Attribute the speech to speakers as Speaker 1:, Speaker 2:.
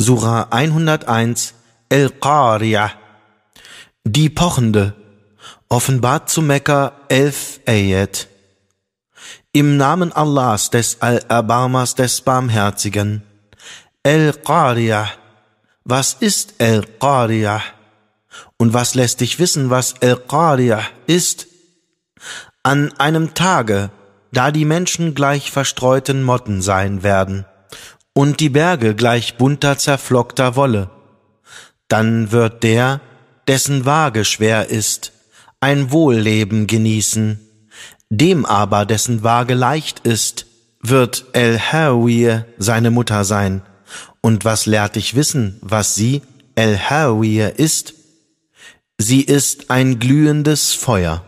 Speaker 1: Surah 101 El-Qari'ah Die Pochende. Offenbart zu Mekka 11 Ayat. Im Namen Allahs des Al-Abamas des Barmherzigen. El-Qari'ah Was ist El-Qari'ah? Und was lässt dich wissen, was El-Qari'ah ist? An einem Tage, da die Menschen gleich verstreuten Motten sein werden und die Berge gleich bunter zerflockter Wolle. Dann wird der, dessen Waage schwer ist, ein Wohlleben genießen. Dem aber, dessen Waage leicht ist, wird El-Hawiye seine Mutter sein. Und was lehrt dich wissen, was sie, El-Hawiye, ist? Sie ist ein glühendes Feuer.